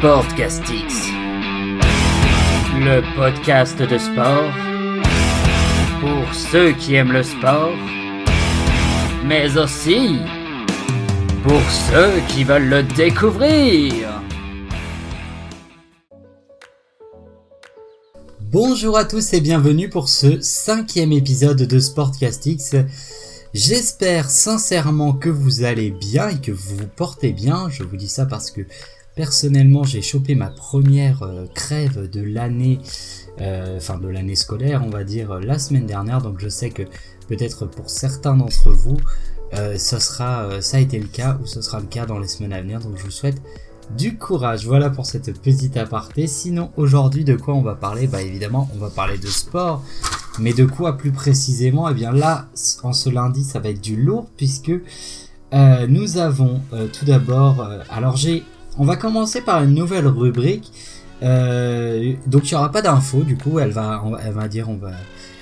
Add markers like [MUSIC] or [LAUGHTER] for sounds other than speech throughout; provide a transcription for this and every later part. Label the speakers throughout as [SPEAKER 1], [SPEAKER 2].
[SPEAKER 1] Sportcastix, le podcast de sport pour ceux qui aiment le sport, mais aussi pour ceux qui veulent le découvrir.
[SPEAKER 2] Bonjour à tous et bienvenue pour ce cinquième épisode de Sportcastix. J'espère sincèrement que vous allez bien et que vous vous portez bien. Je vous dis ça parce que personnellement j'ai chopé ma première euh, crève de l'année, euh, de l'année scolaire on va dire la semaine dernière. Donc je sais que peut-être pour certains d'entre vous euh, ce sera, ça a été le cas ou ce sera le cas dans les semaines à venir. Donc je vous souhaite du courage. Voilà pour cette petite aparté. Sinon, aujourd'hui, de quoi on va parler? Bah évidemment, on va parler de sport. Mais de quoi plus précisément? Eh bien là, en ce lundi, ça va être du lourd puisque euh, nous avons euh, tout d'abord... Euh, alors j'ai... On va commencer par une nouvelle rubrique. donc il n'y aura pas d'infos, du coup, elle va, dire, on va,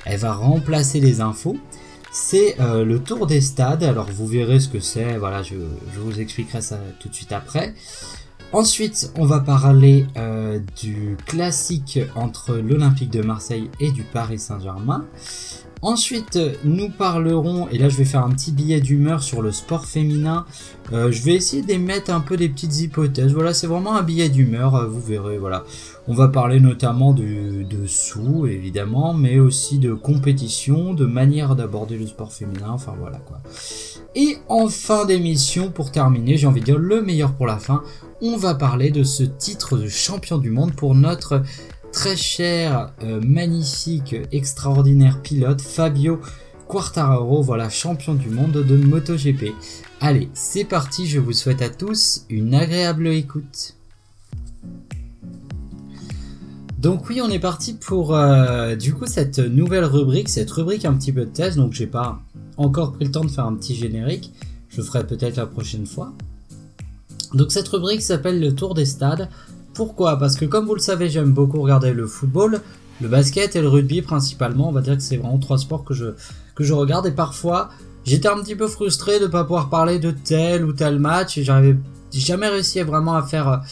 [SPEAKER 2] elle va remplacer les infos. C'est le tour des stades. Alors vous verrez ce que c'est. Voilà, je, je, vous expliquerai ça tout de suite après. Ensuite, on va parler euh, du classique entre l'Olympique de Marseille et du Paris Saint-Germain. Ensuite, nous parlerons, et là je vais faire un petit billet d'humeur sur le sport féminin. Euh, je vais essayer d'émettre un peu des petites hypothèses. Voilà, c'est vraiment un billet d'humeur, euh, vous verrez. Voilà, on va parler notamment de, de sous, évidemment, mais aussi de compétition, de manière d'aborder le sport féminin. Enfin voilà quoi. Et en fin d'émission, pour terminer, j'ai envie de dire le meilleur pour la fin. On va parler de ce titre de champion du monde pour notre très cher, euh, magnifique, extraordinaire pilote Fabio Quartararo, voilà champion du monde de MotoGP. Allez, c'est parti, je vous souhaite à tous une agréable écoute. Donc oui, on est parti pour euh, du coup cette nouvelle rubrique, cette rubrique un petit peu de test, donc j'ai pas encore pris le temps de faire un petit générique, je ferai peut-être la prochaine fois. Donc cette rubrique s'appelle le tour des stades. Pourquoi? Parce que comme vous le savez, j'aime beaucoup regarder le football, le basket et le rugby principalement. On va dire que c'est vraiment trois sports que je, regarde. Et parfois, j'étais un petit peu frustré de ne pas pouvoir parler de tel ou tel match. Et j'avais jamais réussi vraiment à faire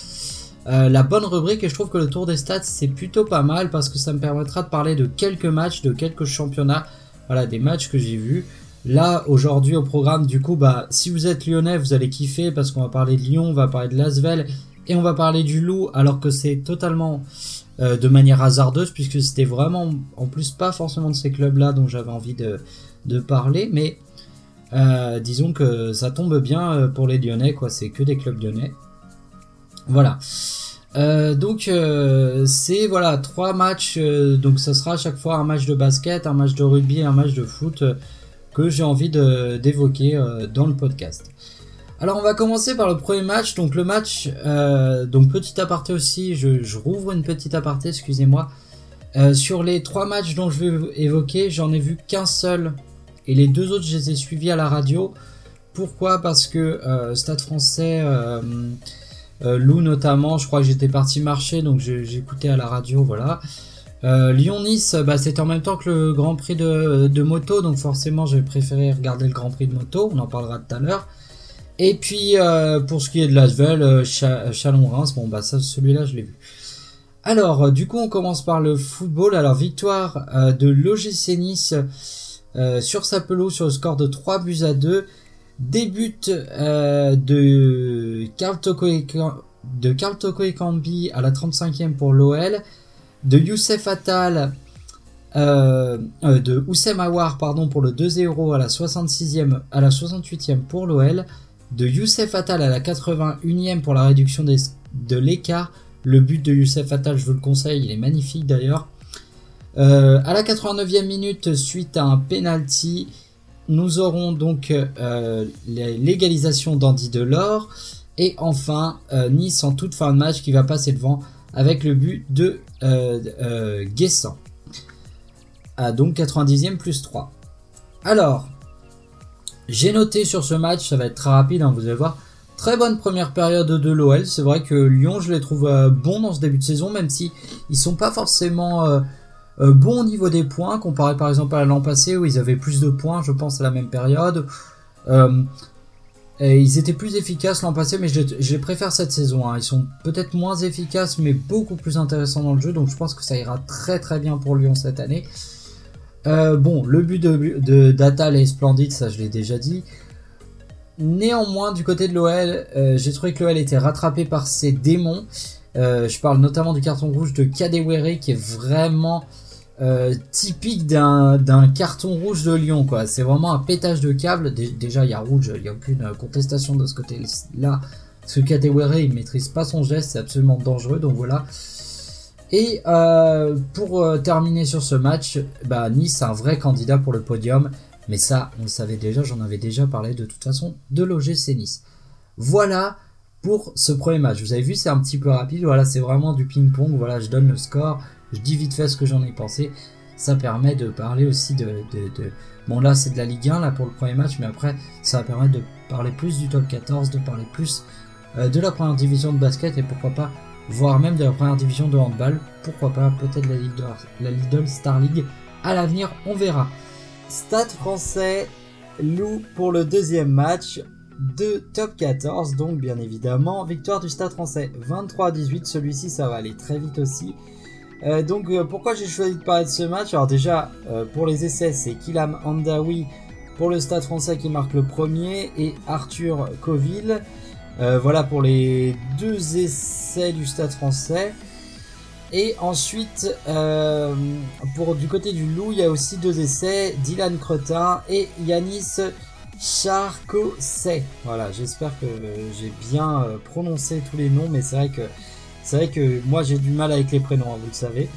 [SPEAKER 2] euh, la bonne rubrique. Et je trouve que le tour des stats, c'est plutôt pas mal parce que ça me permettra de parler de quelques matchs, de quelques championnats. Voilà, des matchs que j'ai vus. Là, aujourd'hui, au programme, du coup, bah, si vous êtes lyonnais, vous allez kiffer parce qu'on va parler de Lyon, on va parler de Lasvel et on va parler du loup alors que c'est totalement euh, de manière hasardeuse puisque c'était vraiment en plus pas forcément de ces clubs là dont j'avais envie de, parler mais euh, disons que ça tombe bien euh, pour les lyonnais quoi. C'est que des clubs lyonnais. Voilà. Donc c'est voilà trois matchs donc ça sera à chaque fois un match de basket un match de rugby un match de foot que j'ai envie d'évoquer dans le podcast alors on va commencer par le premier match. Donc le match, euh, donc petit aparté aussi, je, rouvre une petite aparté, excusez-moi. Euh, sur les trois matchs dont je vais évoquer, j'en ai vu qu'un seul. Et les deux autres, je les ai suivis à la radio. Pourquoi? Parce que euh, Stade français, Lou notamment, je crois que j'étais parti marcher, donc j'écoutais à la radio, voilà. Lyon-Nice, bah, c'était en même temps que le Grand Prix de, de moto, donc forcément j'ai préféré regarder le Grand Prix de moto, on en parlera tout à l'heure. Et puis euh, pour ce qui est de l'Asvel, euh, Chalon-Reims, bon bah ça celui-là je l'ai vu. Alors euh, du coup on commence par le football. Alors victoire de l'OGC Nice sur sa pelouse sur le score de 3 buts à 2. Début de Carl Toko et, Cambi à la 35e pour l'OL. De Youssef Attal de Oussem Aouar pardon pour le 2-0 à la 66e à la 68e pour l'OL de Youssef Attal à la 81e pour la réduction de l'écart. Le but de Youssef Attal, je vous le conseille, il est magnifique d'ailleurs. Euh, à la 89e minute, suite à un penalty, nous aurons donc euh, l'égalisation d'Andy Delors. Et enfin, euh, Nice en toute fin de match qui va passer devant avec le but de Guessant. À donc 90e plus 3. Alors, j'ai noté sur ce match, ça va être très rapide, hein, vous allez voir. Très bonne première période de l'OL. C'est vrai que Lyon, je les trouve euh, bons dans ce début de saison, même si ils sont pas forcément euh, euh, bons au niveau des points, comparé par exemple à l'an passé où ils avaient plus de points, je pense, à la même période. ils étaient plus efficaces l'an passé, mais je, les préfère cette saison. Hein. Ils sont peut-être moins efficaces, mais beaucoup plus intéressants dans le jeu. Donc je pense que ça ira très très bien pour Lyon cette année. Euh, bon, le but de, de d'Atal est splendide, ça je l'ai déjà dit. Néanmoins, du côté de l'OL, euh, j'ai trouvé que l'OL était rattrapé par ses démons. Euh, je parle notamment du carton rouge de Kadewere qui est vraiment typique d'un, carton rouge de Lyon. C'est vraiment un pétage de câble. déjà, il y a rouge, il n'y a aucune contestation de ce côté-là. Parce que il maîtrise pas son geste, c'est absolument dangereux. Donc voilà. Et euh, pour euh, terminer sur ce match, bah, Nice un vrai candidat pour le podium. Mais ça, on le savait déjà, j'en avais déjà parlé de toute façon de l'OGC Nice. Voilà pour ce premier match. Vous avez vu, c'est un petit peu rapide. Voilà, c'est vraiment du ping-pong. Voilà, je donne le score. Je dis vite fait ce que j'en ai pensé. Ça permet de parler aussi de... Bon là, c'est de la Ligue 1 là pour le premier match. Mais après, ça va permettre de parler plus du top 14, de parler plus euh, de la première division de basket et pourquoi pas voire même de la première division de handball. Pourquoi pas, peut-être la, Ligue la Lidl Star League. À l'avenir, on verra. Stade français Loup pour le deuxième match de top 14, donc bien évidemment, victoire du Stade français 23 18. Celui-ci, ça va aller très vite aussi. Euh, donc, euh, pourquoi j'ai choisi de parler de ce match? Alors, déjà, euh, pour les essais, c'est Kilam Andawi pour le Stade français qui marque le premier et Arthur Coville euh, voilà pour les deux essais du Stade français. Et ensuite, euh, pour du côté du Loup, il y a aussi deux essais, Dylan Cretin et Yanis Charcosset. Voilà, j'espère que j'ai bien euh, prononcé tous les noms, mais c'est vrai que c'est vrai que moi j'ai du mal avec les prénoms, hein, vous le savez.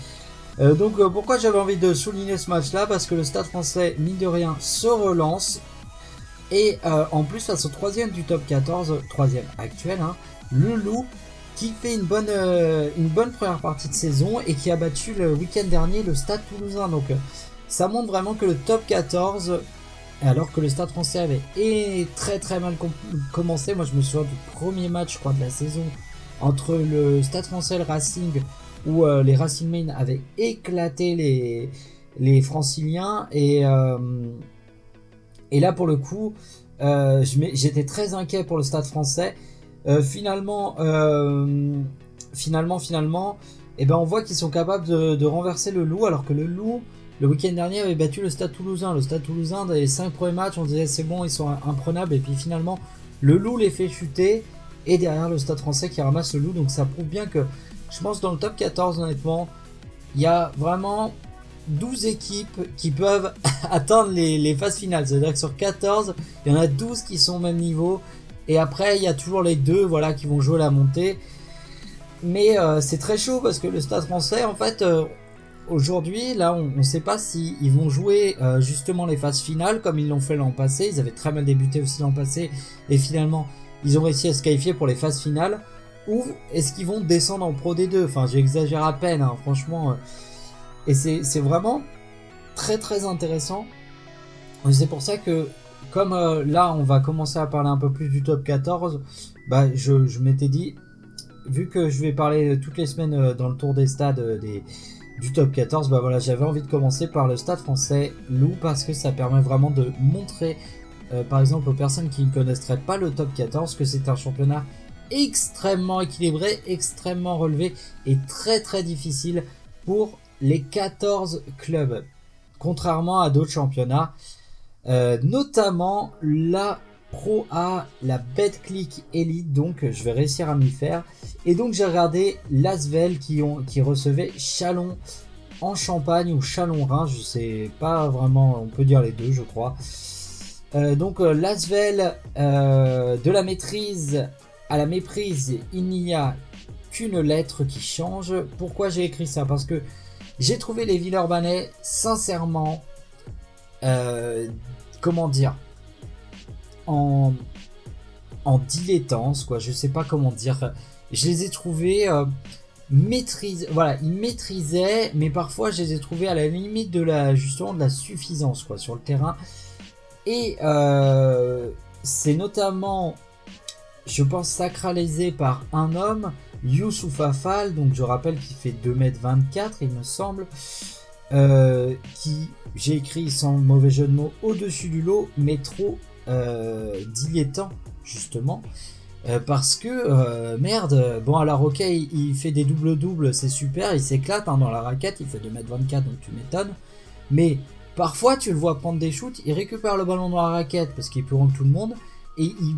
[SPEAKER 2] donc pourquoi j'avais envie de souligner ce match-là? Parce que le Stade français, mine de rien, se relance. Et euh, en plus, face au troisième du top 14, troisième actuel, hein, le Loup, qui fait une bonne, euh, une bonne première partie de saison et qui a battu le week-end dernier le Stade Toulousain. Donc, euh, ça montre vraiment que le top 14, alors que le Stade français avait très très mal commencé, moi je me souviens du premier match, je crois, de la saison entre le Stade français et le Racing, où les Racing Main avaient éclaté les, les franciliens. Et et là, pour le coup, euh, j'étais très inquiet pour le stade français. Euh, finalement, euh, finalement, finalement, eh ben, on voit qu'ils sont capables de, renverser le loup, alors que le loup, le week-end dernier, avait battu le stade toulousain. Le stade toulousain, dans les 5 premiers matchs, on disait c'est bon, ils sont imprenables. Et puis finalement, le loup les fait chuter. Et derrière, le stade français qui ramasse le loup. Donc ça prouve bien que, je pense, dans le top 14, honnêtement, il y a vraiment 12 équipes qui peuvent [LAUGHS] atteindre les, phases finales. C'est-à-dire que sur 14, il y en a 12 qui sont au même niveau. Et après, il y a toujours les deux voilà, qui vont jouer la montée. Mais euh, c'est très chaud parce que le Stade français, en fait, euh, aujourd'hui, là, on ne sait pas s'ils vont jouer euh, justement les phases finales comme ils l'ont fait l'an passé. Ils avaient très mal débuté aussi l'an passé. Et finalement, ils ont réussi à se qualifier pour les phases finales. Ou est-ce qu'ils vont descendre en Pro D2 Enfin, j'exagère à peine, hein, franchement. Et c'est vraiment très très intéressant. C'est pour ça que, comme euh, là on va commencer à parler un peu plus du top 14, bah, je, m'étais dit, vu que je vais parler toutes les semaines euh, dans le tour des stades euh, des, du top 14, bah voilà, j'avais envie de commencer par le stade français Loup parce que ça permet vraiment de montrer, par exemple, aux personnes qui ne connaisseraient pas le top 14, que c'est un championnat extrêmement équilibré, extrêmement relevé et très très difficile pour les 14 clubs, contrairement à d'autres championnats, euh, notamment la Pro A, la Betclic Elite, donc je vais réussir à m'y faire. Et donc j'ai regardé Lasvel qui, recevait Chalon en Champagne ou Chalon-Rhin, je sais pas vraiment, on peut dire les deux je crois. Euh, donc euh, Lasvel, de la maîtrise à la méprise, il n'y a qu'une lettre qui change. Pourquoi j'ai écrit ça? Parce que j'ai trouvé les Villeurbanais, sincèrement, euh, comment dire, en, en dilettance, quoi. Je sais pas comment dire. Je les ai trouvés euh, maîtrisés. Voilà, ils maîtrisaient, mais parfois je les ai trouvés à la limite de la justement de la suffisance, quoi, sur le terrain. Et euh, c'est notamment, je pense, sacralisé par un homme Youssouf Afal, donc je rappelle qu'il fait 2m24 il me semble, euh, qui, j'ai écrit sans mauvais jeu de mots, au-dessus du lot, mais trop euh, dilettant, justement. parce que merde, bon alors ok il, fait des doubles doubles c'est super, il s'éclate hein, dans la raquette, il fait 2m24 donc tu m'étonnes. Mais parfois tu le vois prendre des shoots, il récupère le ballon dans la raquette parce qu'il est plus grand tout le monde et il,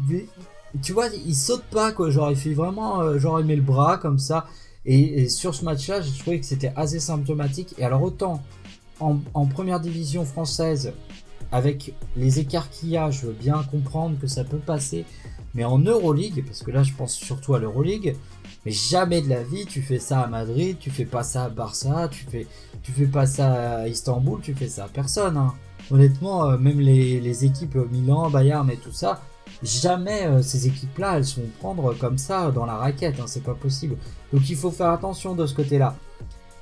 [SPEAKER 2] tu vois, il saute pas quoi, genre il fait vraiment, genre il met le bras comme ça. Et, sur ce match-là, j'ai trouvé que c'était assez symptomatique. Et alors autant en, première division française, avec les écarts qu'il y a, je veux bien comprendre que ça peut passer. Mais en Euroleague, parce que là je pense surtout à l'Euroleague, mais jamais de la vie tu fais ça à Madrid, tu fais pas ça à Barça, tu fais, tu fais pas ça à Istanbul, tu fais ça à personne. Hein. Honnêtement, euh, même les, équipes Milan, Bayern et tout ça, jamais euh, ces équipes-là, elles sont prendre comme ça dans la raquette, hein, c'est pas possible. Donc il faut faire attention de ce côté-là.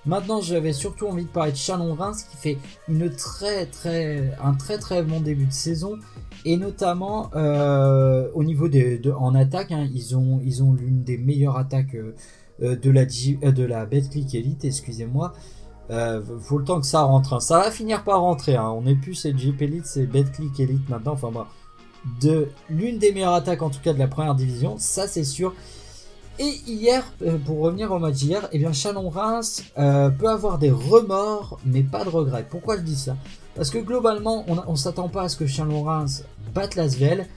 [SPEAKER 2] Maintenant, j'avais surtout envie de parler de Chalon-Reims qui fait une très très un très très bon début de saison et notamment euh, au niveau de, en attaque, hein, ils ont ils ont l'une des meilleures attaques euh, de la de la Betclic Elite, excusez-moi. faut le temps que ça rentre. Hein. Ça va finir par rentrer. On n'est plus c'est Jeep Elite, c'est Betclic Elite maintenant. Enfin de l'une des meilleures attaques en tout cas de la première division, ça c'est sûr. Et hier, euh, pour revenir au match d'hier, eh bien Chalon-Reims euh, peut avoir des remords, mais pas de regrets. Pourquoi je dis ça? Parce que globalement, on ne s'attend pas à ce que Chalon-Reims batte Lasvel.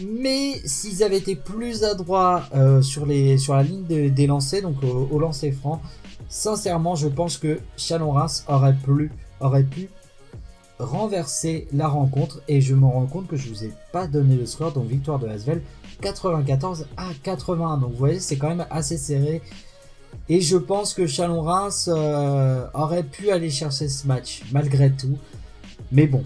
[SPEAKER 2] Mais s'ils avaient été plus adroits euh, sur, la ligne des lancers, donc au, au lancer franc, sincèrement, je pense que Chalon-Reims aurait, aurait pu renverser la rencontre et je me rends compte que je vous ai pas donné le score donc victoire de Asvel 94 à 80 donc vous voyez c'est quand même assez serré. Et je pense que Chalon-Reims euh, aurait pu aller chercher ce match malgré tout. Mais bon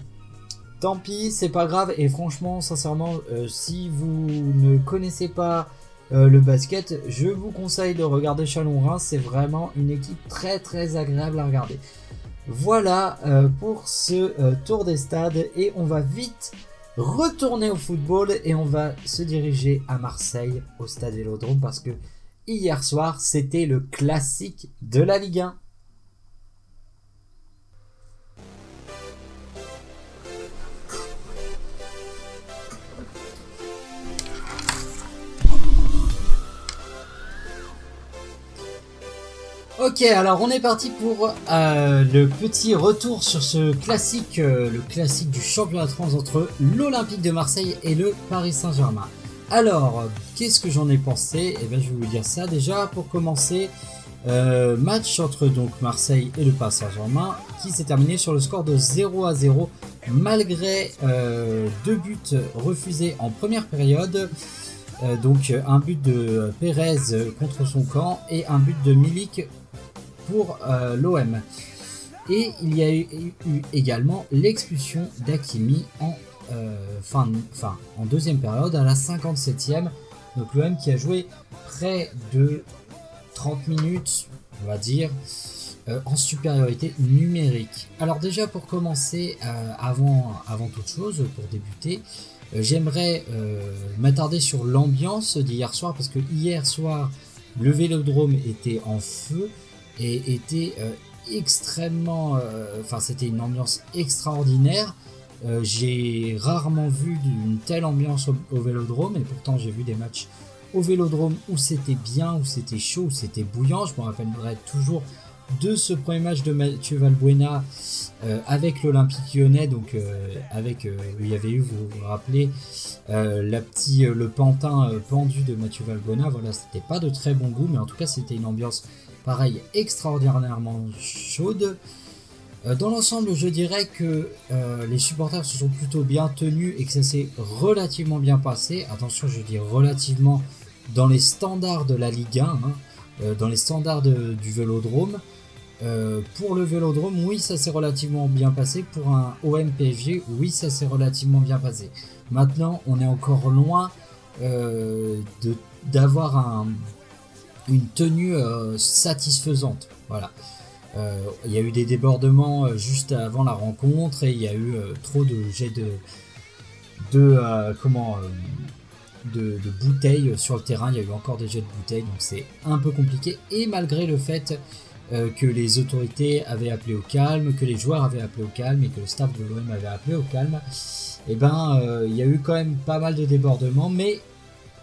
[SPEAKER 2] tant pis c'est pas grave. Et franchement sincèrement euh, si vous ne connaissez pas euh, le basket je vous conseille de regarder Chalon-Reims c'est vraiment une équipe très très agréable à regarder voilà euh, pour ce euh, tour des stades et on va vite retourner au football et on va se diriger à Marseille au stade Vélodrome parce que hier soir c'était le classique de la Ligue 1. Ok, alors on est parti pour euh, le petit retour sur ce classique, euh, le classique du championnat de France entre l'Olympique de Marseille et le Paris Saint-Germain. Alors, qu'est-ce que j'en ai pensé? Eh bien, je vais vous dire ça déjà pour commencer. Euh, match entre donc Marseille et le Paris Saint-Germain qui s'est terminé sur le score de 0 à 0 malgré deux buts refusés en première période. donc un but de Pérez contre son camp et un but de Milik pour euh, l'OM. Et il y a eu, également l'expulsion d'Akimi en, euh, fin, en deuxième période à la 57e. Donc l'OM qui a joué près de 30 minutes, on va dire, euh, en supériorité numérique. Alors déjà pour commencer, avant, avant toute chose, pour débuter, j'aimerais m'attarder sur l'ambiance d'hier soir parce que hier soir, le vélodrome était en feu et était euh, extrêmement. Euh, enfin, c'était une ambiance extraordinaire. Euh, j'ai rarement vu une telle ambiance au, vélodrome, et pourtant j'ai vu des matchs au vélodrome où c'était bien, où c'était chaud, où c'était bouillant. Je me rappellerai toujours de ce premier match de Mathieu Valbuena avec l'Olympique lyonnais, donc avec il y avait eu, vous vous rappelez, la petit, le pantin pendu de Mathieu Valbuena. Voilà, c'était pas de très bon goût, mais en tout cas c'était une ambiance pareil, extraordinairement chaude. Euh, dans l'ensemble, je dirais que euh, les supporters se sont plutôt bien tenus et que ça s'est relativement bien passé. Attention, je dis relativement dans les standards de la Ligue 1, hein, euh, dans les standards du vélodrome. Pour le vélodrome, oui, ça s'est relativement bien passé. Pour un OMPG, oui, ça s'est relativement bien passé. Maintenant, on est encore loin d'avoir un une tenue euh, satisfaisante. Euh, il y a eu des débordements euh, juste avant la rencontre et il y a eu trop de jets de, de comment de, bouteilles sur le terrain. Il y a eu encore des jets de bouteilles, donc c'est un peu compliqué. Et malgré le fait que les autorités avaient appelé au calme, que les joueurs avaient appelé au calme et que le staff de l'OM avait appelé au calme, eh ben il y a eu quand même pas mal de débordements, mais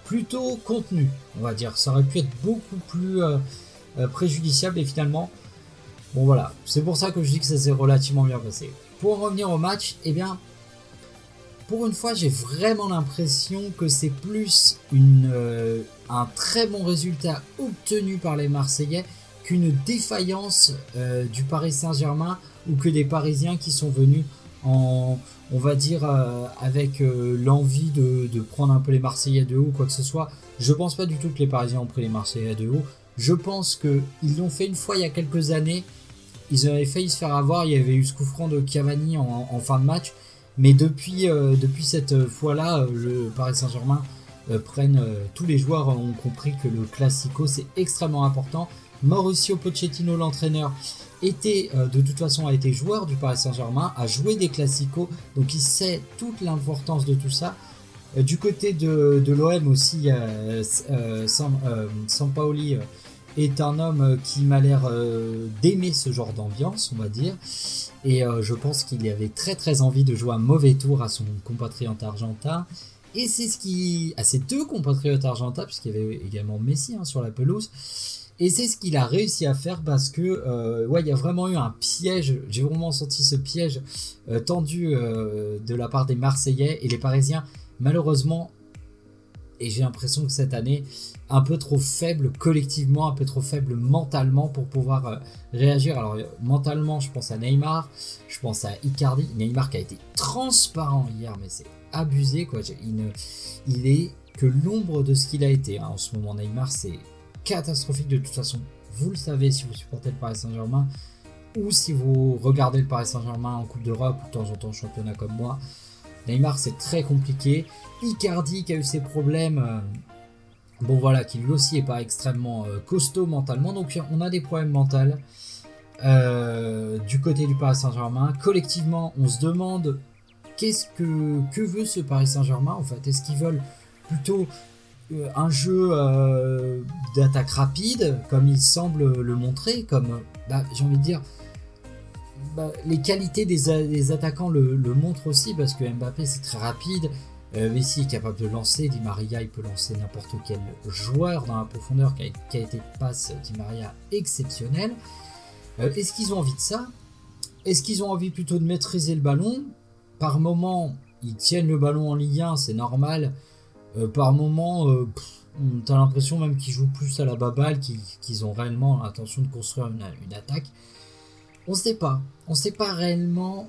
[SPEAKER 2] plutôt contenu, on va dire. Ça aurait pu être beaucoup plus préjudiciable et finalement, bon voilà, c'est pour ça que je dis que ça s'est relativement bien passé. Pour en revenir au match, eh bien, pour une fois, j'ai vraiment l'impression que c'est plus euh, un très bon résultat obtenu par les Marseillais qu'une défaillance euh, du Paris Saint-Germain ou que des Parisiens qui sont venus en, on va dire, euh, avec l'envie de, prendre un peu les Marseillais de haut quoi que ce soit. Je pense pas du tout que les Parisiens ont pris les Marseillais de haut. Je pense qu'ils l'ont fait une fois il y a quelques années. Ils avaient failli se faire avoir. Il y avait eu ce coup franc de Cavani en fin de match. Mais depuis, euh, depuis cette fois-là, euh, le Paris Saint-Germain euh, prennent, tous les joueurs ont compris que le Classico c'est extrêmement important. Mauricio Pochettino, l'entraîneur, était de toute façon a été joueur du Paris Saint-Germain, a joué des Classicos, donc il sait toute l'importance de tout ça. du côté de, l'OM aussi, Sampaoli est un homme qui m'a l'air d'aimer ce genre d'ambiance, on va dire. Et euh, je pense qu'il avait très très envie de jouer un mauvais tour à son compatriote argentin. Et c'est ce qui. à ses deux compatriotes argentins, puisqu'il y avait également Messi hein, sur la pelouse. Et c'est ce qu'il a réussi à faire parce que, euh, ouais, il y a vraiment eu un piège. J'ai vraiment senti ce piège euh, tendu de la part des Marseillais et les Parisiens. Malheureusement, et j'ai l'impression que cette année, un peu trop faible collectivement, un peu trop faible mentalement pour pouvoir euh, réagir. Alors mentalement, je pense à Neymar, je pense à Icardi. Neymar qui a été transparent hier, mais c'est abusé quoi. Il, il est que l'ombre de ce qu'il a été hein. en ce moment. Neymar, c'est catastrophique de toute façon. Vous le savez si vous supportez le Paris Saint-Germain ou si vous regardez le Paris Saint-Germain en Coupe d'Europe ou de temps en temps championnat comme moi. Neymar, c'est très compliqué. Icardi qui a eu ses problèmes. Euh, bon voilà, qui lui aussi est pas extrêmement euh, costaud mentalement. Donc on a des problèmes mentaux. Euh, du côté du Paris Saint-Germain. Collectivement, on se demande qu'est-ce que, que veut ce Paris Saint-Germain en fait? Est-ce qu'ils veulent plutôt un jeu d'attaque rapide, comme il semble le montrer, comme bah, j'ai envie de dire, bah, les qualités des, attaquants le, montrent aussi parce que Mbappé c'est très rapide, euh, Messi est capable de lancer, Di Maria il peut lancer n'importe quel joueur dans la profondeur qui été passe Di Maria exceptionnel. Euh, est-ce qu'ils ont envie de ça? Est-ce qu'ils ont envie plutôt de maîtriser le ballon? Par moment ils tiennent le ballon en Ligue 1, c'est normal. Euh, par moment on a l'impression même qu'ils jouent plus à la baballe qu'ils ont réellement l'intention de construire une attaque. On sait pas. On sait pas réellement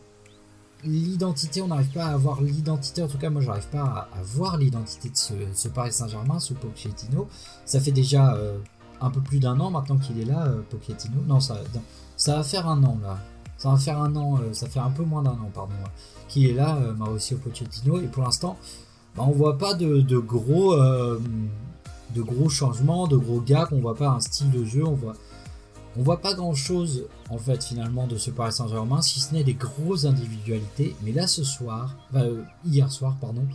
[SPEAKER 2] l'identité. On n'arrive pas à avoir l'identité. En tout cas, moi, j'arrive pas à, voir l'identité de ce, Paris Saint-Germain sous Pochettino. Ça fait déjà euh, un peu plus d'un an maintenant qu'il est là, euh, Pochettino. Non, ça, ça va faire un an là. Ça va faire un an. Euh, ça fait un peu moins d'un an, pardon, qu'il est là, Mauricio Pochettino. Et pour l'instant, bah, on voit pas de, gros, de gros changements, de gros gaps. On voit pas un style de jeu. On voit voit pas grand chose en fait finalement de ce Paris Saint-Germain, si ce n'est des grosses individualités. Mais là ce soir, euh, hier soir pardon,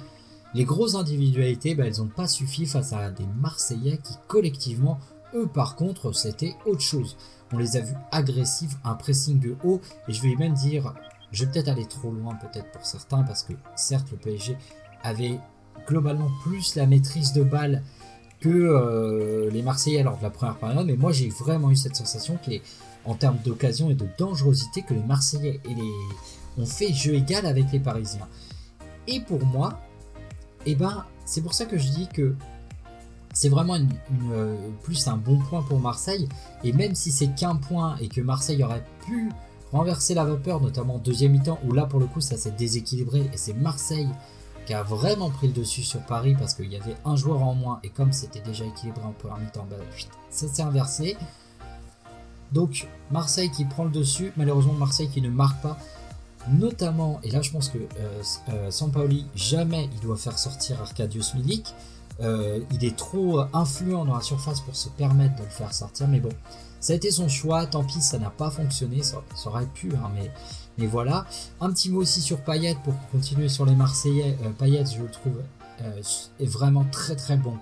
[SPEAKER 2] les grosses individualités, bah, elles n'ont pas suffi face à des Marseillais qui collectivement, eux par contre, c'était autre chose. On les a vus agressifs, un pressing de haut, et je vais même dire, je vais peut-être aller trop loin peut-être pour certains, parce que certes le PSG avait globalement plus la maîtrise de balle que euh, les Marseillais lors de la première période, mais moi j'ai vraiment eu cette sensation que en termes d'occasion et de dangerosité, que les Marseillais et les, ont fait jeu égal avec les Parisiens. Et pour moi, eh ben, c'est pour ça que je dis que c'est vraiment une, euh, plus un bon point pour Marseille. Et même si c'est qu'un point et que Marseille aurait pu renverser la vapeur, notamment deuxième mi-temps, où là pour le coup ça s'est déséquilibré et c'est Marseille qui a vraiment pris le dessus sur Paris parce qu'il y avait un joueur en moins et comme c'était déjà équilibré en première mi-temps, bah, ça s'est inversé. Donc Marseille qui prend le dessus, malheureusement Marseille qui ne marque pas, notamment, et là je pense que euh, euh jamais il doit faire sortir Arcadius Milik. Euh, il est trop influent dans la surface pour se permettre de le faire sortir, mais bon, ça a été son choix, tant pis ça n'a pas fonctionné, ça, aurait pu, hein, mais mais voilà. Un petit mot aussi sur Payet pour continuer sur les Marseillais. Euh, Payet, je le trouve, euh, est vraiment très très bon.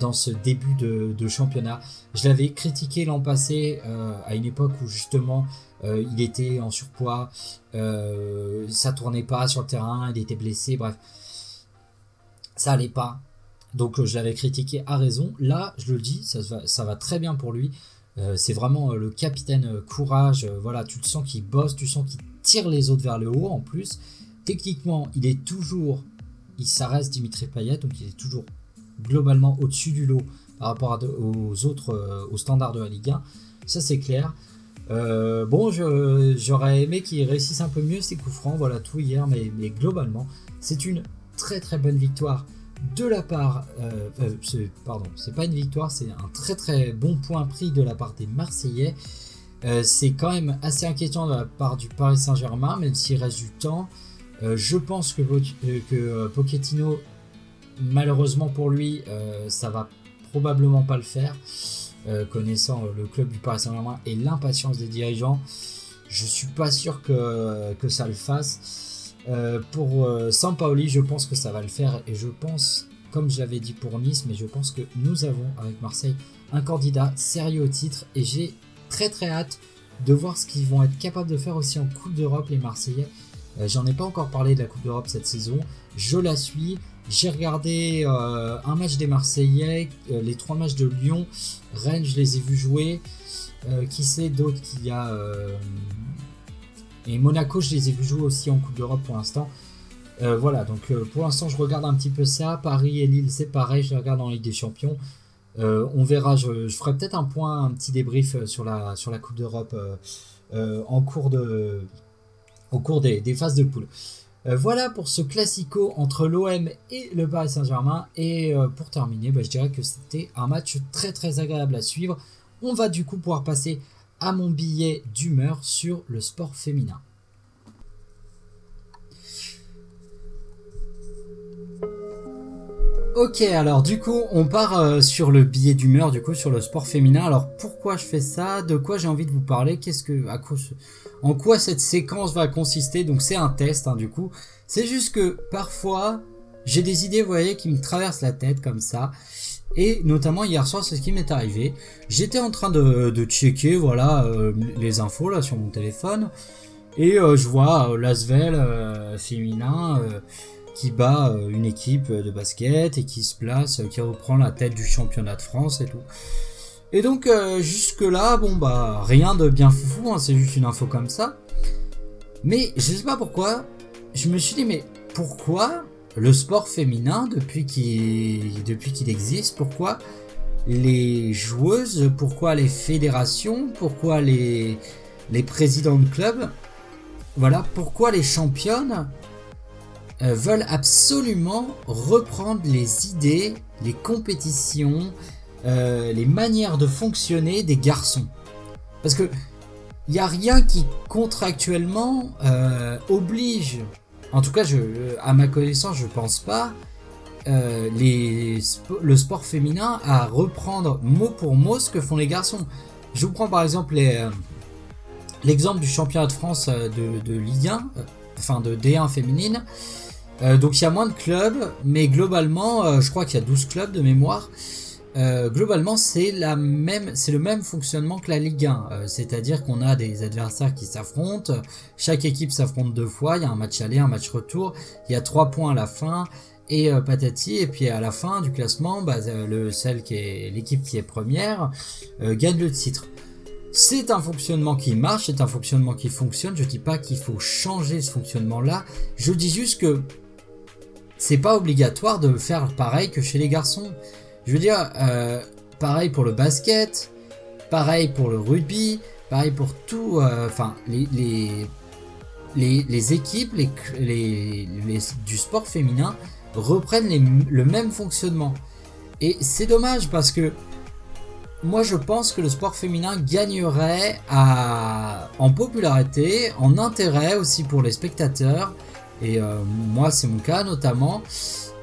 [SPEAKER 2] dans ce début de, championnat. Je l'avais critiqué l'an passé à une époque où justement il était en surpoids, ça tournait pas sur le terrain, il était blessé, bref. Ça allait pas. Donc je l'avais critiqué à raison. Là, je le dis, ça va, ça va très bien pour lui. c'est vraiment le capitaine courage. voilà, tu le sens qu'il bosse, tu sens qu'il tire les autres vers le haut en plus. Techniquement, il est toujours, il ça reste Dimitri Payet, donc il est toujours globalement au-dessus du lot par rapport aux autres, euh, aux standards de la Ligue 1. Ça c'est clair. Euh, bon, j'aurais aimé qu'il réussisse un peu mieux ses coups francs, voilà tout hier, mais, mais globalement, c'est une très très bonne victoire de la part, euh, pardon, c'est pas une victoire, c'est un très très bon point pris de la part des Marseillais. C'est quand même assez inquiétant de la part du Paris Saint-Germain, même s'il reste du temps. Euh, je pense que, euh, que euh, Pochettino, malheureusement pour lui, ça va probablement pas le faire. connaissant le club du Paris Saint-Germain et l'impatience des dirigeants, je suis pas sûr que, que ça le fasse. pour Sampaoli, je pense que ça va le faire et je pense, comme j'avais dit pour Nice, mais je pense que nous avons avec Marseille un candidat sérieux au titre et j'ai très très hâte de voir ce qu'ils vont être capables de faire aussi en Coupe d'Europe les Marseillais. Euh, j'en ai pas encore parlé de la Coupe d'Europe cette saison. Je la suis. J'ai regardé euh, un match des Marseillais, euh, les trois matchs de Lyon. Rennes, je les ai vus jouer. qui sait d'autres qu'il y a Et Monaco, je les ai vus jouer aussi en Coupe d'Europe pour l'instant. voilà, donc pour l'instant, je regarde un petit peu ça. Paris et Lille, c'est pareil, je regarde en Ligue des Champions. On verra, je, ferai peut-être un point, un petit débrief sur la, sur la Coupe d'Europe en cours de, au cours des, phases de poule. Euh, voilà pour ce classico entre l'OM et le Paris Saint-Germain. Et euh, pour terminer, bah, je dirais que c'était un match très très agréable à suivre. On va du coup pouvoir passer à mon billet d'humeur sur le sport féminin. Ok, alors du coup, on part euh, sur le billet d'humeur, du coup, sur le sport féminin. Alors pourquoi je fais ça? De quoi j'ai envie de vous parler? Qu'est-ce que, en quoi cette séquence va consister? Donc c'est un test, hein, du coup. C'est juste que parfois, j'ai des idées, vous voyez, qui me traversent la tête comme ça. Et notamment hier soir, c'est ce qui m'est arrivé. J'étais en train de, checker, voilà, euh, les infos là sur mon téléphone, et euh, je vois Lasvel féminin qui bat euh, une équipe de basket et qui se place, euh, qui reprend la tête du championnat de France et tout. Et donc euh, jusque là, bon bah rien de bien foufou, hein, c'est juste une info comme ça. Mais je sais pas pourquoi, je me suis dit mais pourquoi le sport féminin depuis qu'il existe, pourquoi les joueuses, pourquoi les fédérations, pourquoi les les présidents de clubs, voilà pourquoi les championnes euh, veulent absolument reprendre les idées, les compétitions, euh, les manières de fonctionner des garçons. Parce que il n'y a rien qui contractuellement euh, oblige, en tout cas à ma connaissance je pense pas, le sport féminin à reprendre mot pour mot ce que font les garçons. Je vous prends par exemple l'exemple du championnat de France de Ligue 1, enfin de D1 féminine. Euh, donc il y a moins de clubs, mais globalement, euh, je crois qu'il y a 12 clubs de mémoire. Euh, globalement, c'est le même fonctionnement que la Ligue 1, c'est-à-dire qu'on a des adversaires qui s'affrontent. Chaque équipe s'affronte deux fois. Il y a un match aller, un match retour. Il y a trois points à la fin et patati. Et puis à la fin du classement, bah, le celle l'équipe qui est première gagne le titre. C'est un fonctionnement qui marche, c'est un fonctionnement qui fonctionne. Je dis pas qu'il faut changer ce fonctionnement-là. Je dis juste que c'est pas obligatoire de faire pareil que chez les garçons. Je veux dire, euh, pareil pour le basket, pareil pour le rugby, pareil pour tout. Euh, enfin, les, les, les, équipes les, les, du sport féminin reprennent le même fonctionnement. Et c'est dommage parce que moi je pense que le sport féminin gagnerait en popularité, en intérêt aussi pour les spectateurs et euh, moi, c'est mon cas notamment,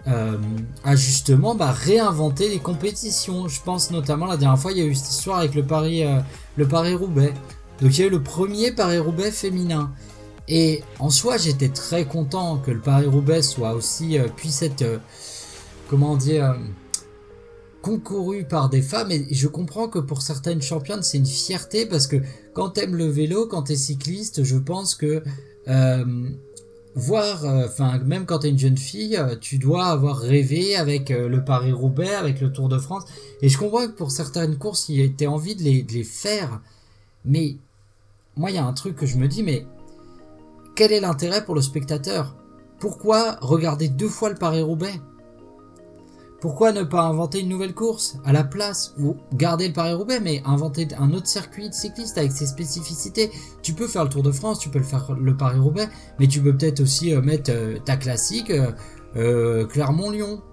[SPEAKER 2] euh, à justement bah, réinventer les compétitions. Je pense notamment la dernière fois, il y a eu cette histoire avec le Paris, euh, le Paris Roubaix. Donc il y a eu le premier Paris Roubaix féminin. Et en soi, j'étais très content que le Paris Roubaix soit aussi puisse être, comment dire, concouru par des femmes et je comprends que pour certaines championnes c'est une fierté parce que quand t'aimes le vélo, quand t'es cycliste, je pense que euh, voir, euh, enfin même quand t'es une jeune fille, euh, tu dois avoir rêvé avec le Paris-Roubaix, avec le Tour de France. Et je comprends que pour certaines courses il était envie de les, de les faire, mais moi il y a un truc que je me dis mais quel est l'intérêt pour le spectateur? Pourquoi regarder deux fois le Paris-Roubaix? Pourquoi ne pas inventer une nouvelle course à la place ou garder le Paris-Roubaix mais inventer un autre circuit de cycliste avec ses spécificités? Tu peux faire le Tour de France, tu peux le faire le Paris-Roubaix, mais tu peux peut-être aussi euh, mettre euh, ta classique euh, Clermont-Lyon.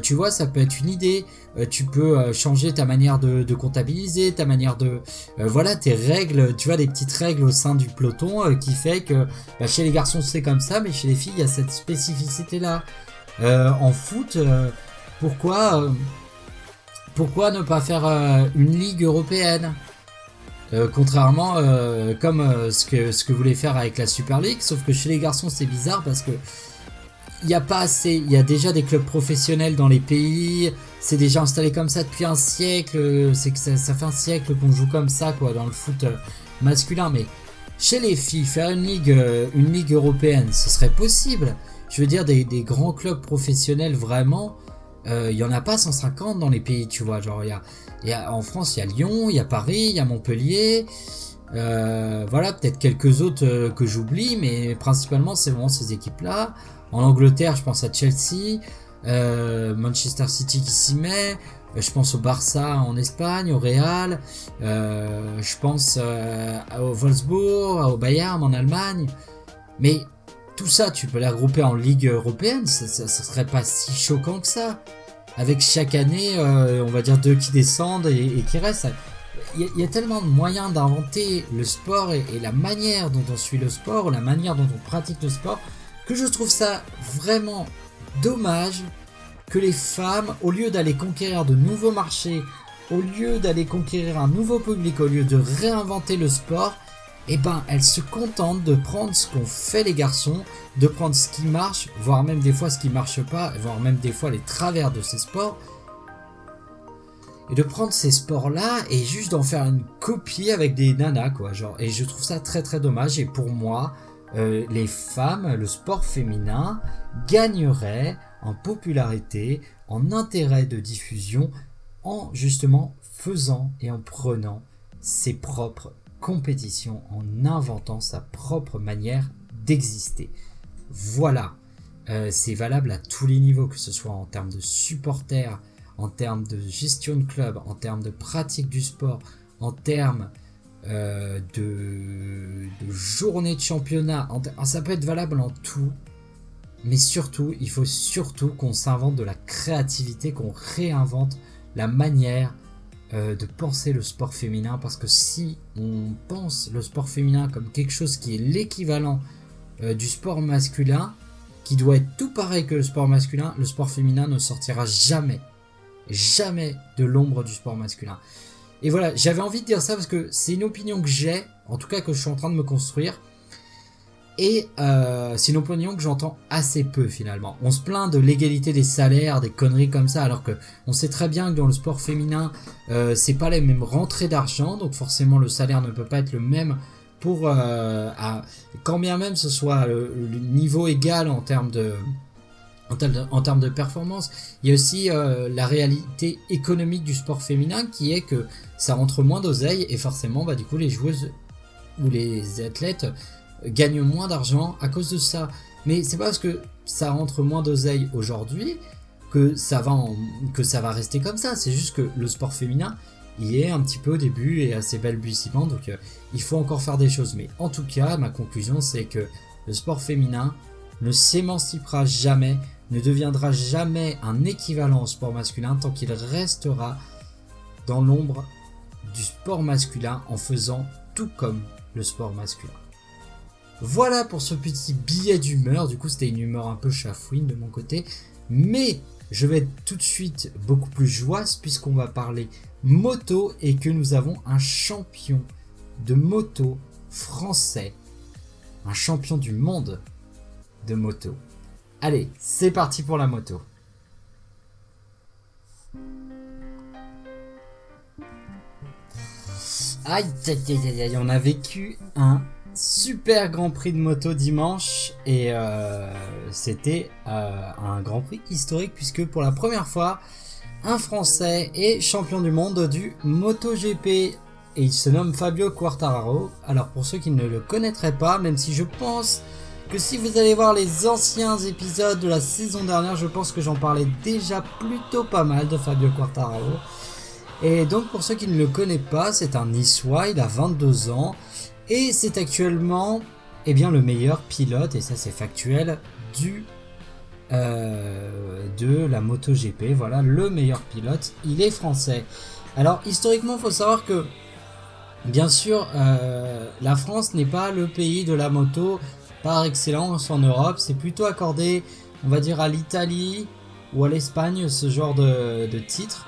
[SPEAKER 2] tu vois, ça peut être une idée. tu peux changer ta manière de, comptabiliser, ta manière de... voilà, tes règles, tu vois, des petites règles au sein du peloton qui fait que bah, chez les garçons c'est comme ça, mais chez les filles il y a cette spécificité-là. En foot, pourquoi, euh, pourquoi ne pas faire une ligue européenne? Contrairement comme ce que ce que voulait faire avec la Super League, sauf que chez les garçons c'est bizarre parce que il n'y a pas assez, il y a déjà des clubs professionnels dans les pays, c'est déjà installé comme ça depuis un siècle, c'est que ça, ça, fait un siècle qu'on joue comme ça quoi dans le foot masculin, mais chez les filles faire une ligue une ligue européenne, ce serait possible? Je veux dire, des, grands clubs professionnels vraiment, euh, il y en a pas 150 dans les pays, tu vois. Genre, y a, en France, il y a Lyon, il y a Paris, il y a Montpellier. Euh, voilà, peut-être quelques autres euh, que j'oublie, mais principalement, c'est vraiment ces équipes-là. En Angleterre, je pense à Chelsea, Manchester City qui s'y met. Je pense au Barça en Espagne, au Real. je pense au Wolfsburg, au Bayern en Allemagne. Mais tout ça, tu peux les regrouper en Ligue européenne, ça, ça, serait pas si choquant que ça. Avec chaque année, euh, on va dire deux qui descendent et, qui restent. Il y, a tellement de moyens d'inventer le sport et, la manière dont on suit le sport, la manière dont on pratique le sport, que je trouve ça vraiment dommage que les femmes, au lieu d'aller conquérir de nouveaux marchés, au lieu d'aller conquérir un nouveau public, au lieu de réinventer le sport, eh ben, elles se contentent de prendre ce qu'ont fait les garçons, de prendre ce qui marche, voire même des fois ce qui marche pas, voire même des fois les travers de ces sports, et de prendre ces sports-là et juste d'en faire une copie avec des nanas, quoi, genre. Et je trouve ça très très dommage. Et pour moi, euh, les femmes, le sport féminin gagnerait en popularité, en intérêt de diffusion, en justement faisant et en prenant ses propres compétition en inventant sa propre manière d'exister. Voilà, euh, c'est valable à tous les niveaux, que ce soit en termes de supporters, en termes de gestion de club, en termes de pratique du sport, en termes euh, de, de journée de championnat. ça peut être valable en tout. Mais surtout, il faut surtout qu'on s'invente de la créativité, qu'on réinvente la manière euh, de penser le sport féminin parce que si on pense le sport féminin comme quelque chose qui est l'équivalent euh, du sport masculin, qui doit être tout pareil que le sport masculin, le sport féminin ne sortira jamais, jamais de l'ombre du sport masculin. Et voilà, j'avais envie de dire ça parce que c'est une opinion que j'ai, en tout cas que je suis en train de me construire. Et euh, c'est une opinion que j'entends assez peu finalement. On se plaint de l'égalité des salaires, des conneries comme ça, alors que on sait très bien que dans le sport féminin, euh, c'est pas les mêmes rentrées d'argent, donc forcément le salaire ne peut pas être le même pour euh, quand bien même ce soit le, niveau égal en termes de en termes de, performance, il y a aussi euh, la réalité économique du sport féminin qui est que ça rentre moins d'oseille et forcément bah du coup les joueuses ou les athlètes gagnent moins d'argent à cause de ça. Mais c'est pas parce que ça rentre moins d'oseille aujourd'hui que ça va rester comme ça. C'est juste que le sport féminin y est un petit peu au début et assez balbutiement, donc euh, il faut encore faire des choses. Mais en tout cas, ma conclusion c'est que le sport féminin ne s'émancipera jamais, ne deviendra jamais un équivalent au sport masculin tant qu'il restera dans l'ombre du sport masculin en faisant tout comme le sport masculin. Voilà pour ce petit billet d'humeur. Du coup, c'était une humeur un peu chafouine de mon côté. Mais je vais être tout de suite beaucoup plus joyeuse puisqu'on va parler moto et que nous avons un champion de moto français. Un champion du monde de moto. Allez, c'est parti pour la moto. Aïe, aïe, aïe, aïe, on a vécu un super Grand Prix de moto dimanche et euh, c'était euh, un Grand Prix historique puisque pour la première fois, un Français est champion du monde du MotoGP et il se nomme Fabio Quartararo. Alors pour ceux qui ne le connaîtraient pas, même si je pense que si vous allez voir les anciens épisodes de la saison dernière, je pense que j'en parlais déjà plutôt pas mal de Fabio Quartararo. Et donc pour ceux qui ne le connaissent pas, c'est un Niçois, il a 22 ans et c'est actuellement eh le meilleur pilote, et ça c'est factuel, du euh, de la MotoGP. Voilà, le meilleur pilote, il est français. Alors historiquement, il faut savoir que bien sûr, euh, la France n'est pas le pays de la moto par excellence en Europe. C'est plutôt accordé, on va dire, à l'Italie ou à l'Espagne, ce genre de, de titre.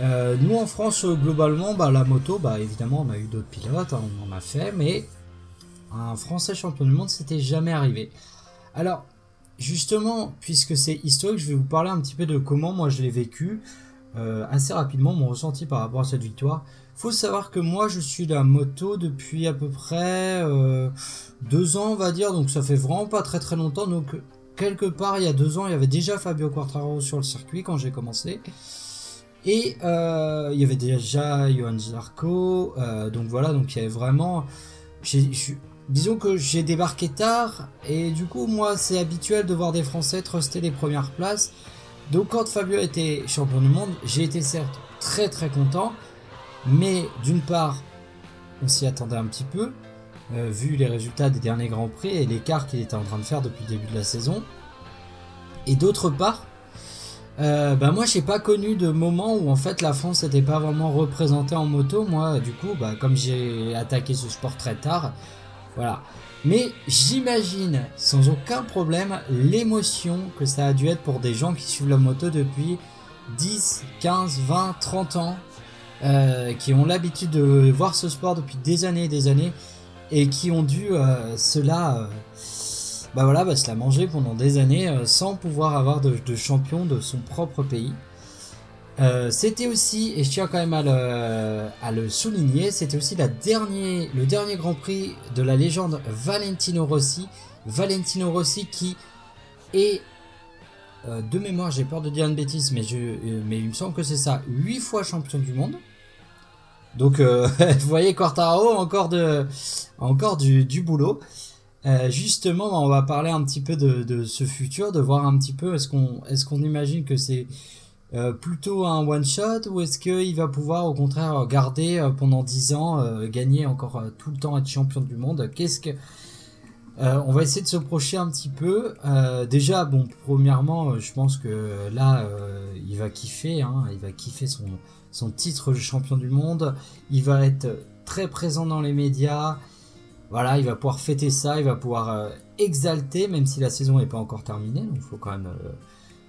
[SPEAKER 2] Euh, nous en France, globalement, bah, la moto, bah, évidemment, on a eu d'autres pilotes, hein, on en a fait, mais un Français champion du monde, c'était jamais arrivé. Alors, justement, puisque c'est historique, je vais vous parler un petit peu de comment moi je l'ai vécu, euh, assez rapidement, mon ressenti par rapport à cette victoire. Faut savoir que moi, je suis la moto depuis à peu près euh, deux ans, on va dire, donc ça fait vraiment pas très très longtemps. Donc, quelque part, il y a deux ans, il y avait déjà Fabio Quartararo sur le circuit quand j'ai commencé. Et euh, il y avait déjà Johan Zarco, euh, donc voilà, donc il y avait vraiment. disons que j'ai débarqué tard, et du coup, moi, c'est habituel de voir des Français truster les premières places. Donc quand Fabio était champion du monde, j'ai été certes très très content, mais d'une part, on s'y attendait un petit peu, euh, vu les résultats des derniers Grands Prix et l'écart qu'il était en train de faire depuis le début de la saison. Et d'autre part, euh, bah moi j'ai pas connu de moment où en fait la France n'était pas vraiment représentée en moto. Moi du coup bah comme j'ai attaqué ce sport très tard, voilà. Mais j'imagine sans aucun problème l'émotion que ça a dû être pour des gens qui suivent la moto depuis 10, 15, 20, 30 ans, euh, qui ont l'habitude de voir ce sport depuis des années et des années, et qui ont dû euh, cela euh, bah voilà, bah, se la manger pendant des années euh, sans pouvoir avoir de, champion de son propre pays. Euh, c'était aussi, et je tiens quand même à le, souligner, c'était aussi le dernier Grand Prix de la légende Valentino Rossi. Valentino Rossi qui est, euh, de mémoire, j'ai peur de dire une bêtise, mais, je, mais il me semble que c'est ça, 8 fois champion du monde. Donc, [LAUGHS] vous voyez, Quartaro, encore, de, encore du boulot. Euh, justement, on va parler un petit peu de, ce futur, de voir un petit peu est-ce qu'on est-ce imagine que c'est euh, plutôt un one shot ou est-ce qu'il va pouvoir au contraire garder euh, pendant 10 ans, gagner encore tout le temps être champion du monde? Qu'est-ce que on va essayer de se procher un petit peu. déjà, bon, premièrement, je pense que là, il va kiffer, hein, il va kiffer son son titre de champion du monde. Il va être très présent dans les médias. Voilà, il va pouvoir fêter ça, il va pouvoir euh, exalter, même si la saison n'est pas encore terminée. Donc, faut quand même, euh,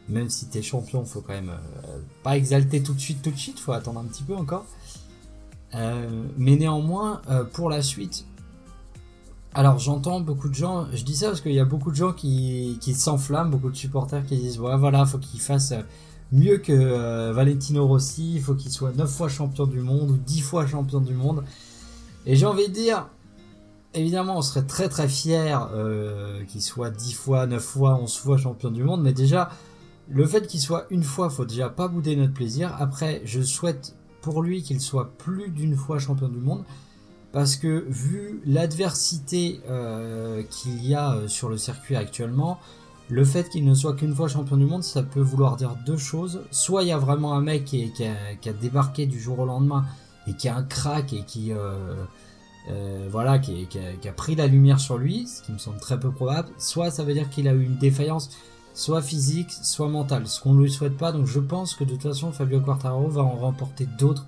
[SPEAKER 2] même si tu es champion, faut quand même euh, pas exalter tout de suite, tout de suite. Faut attendre un petit peu encore. mais néanmoins, pour la suite, alors j'entends beaucoup de gens, je dis ça parce qu'il y a beaucoup de gens qui, qui s'enflamment, beaucoup de supporters qui disent ouais, voilà, faut qu'il fasse mieux que Valentino Rossi, il faut qu'il soit 9 fois champion du monde ou 10 fois champion du monde. Et j'ai envie de dire, évidemment, on serait très très fier euh, qu'il soit 10 fois, 9 fois, 11 fois champion du monde, mais déjà, le fait qu'il soit une fois, faut déjà pas bouder notre plaisir. Après, je souhaite pour lui qu'il soit plus d'une fois champion du monde, parce que vu l'adversité euh, qu'il y a euh, sur le circuit actuellement, le fait qu'il ne soit qu'une fois champion du monde, ça peut vouloir dire deux choses. Soit il y a vraiment un mec qui, a, débarqué du jour au lendemain et qui a un crack et qui voilà, qui, a, pris la lumière sur lui, ce qui me semble très peu probable, soit ça veut dire qu'il a eu une défaillance, soit physique, soit mentale, ce qu'on ne lui souhaite pas. Donc je pense que de toute façon, Fabio Quartararo va en remporter d'autres,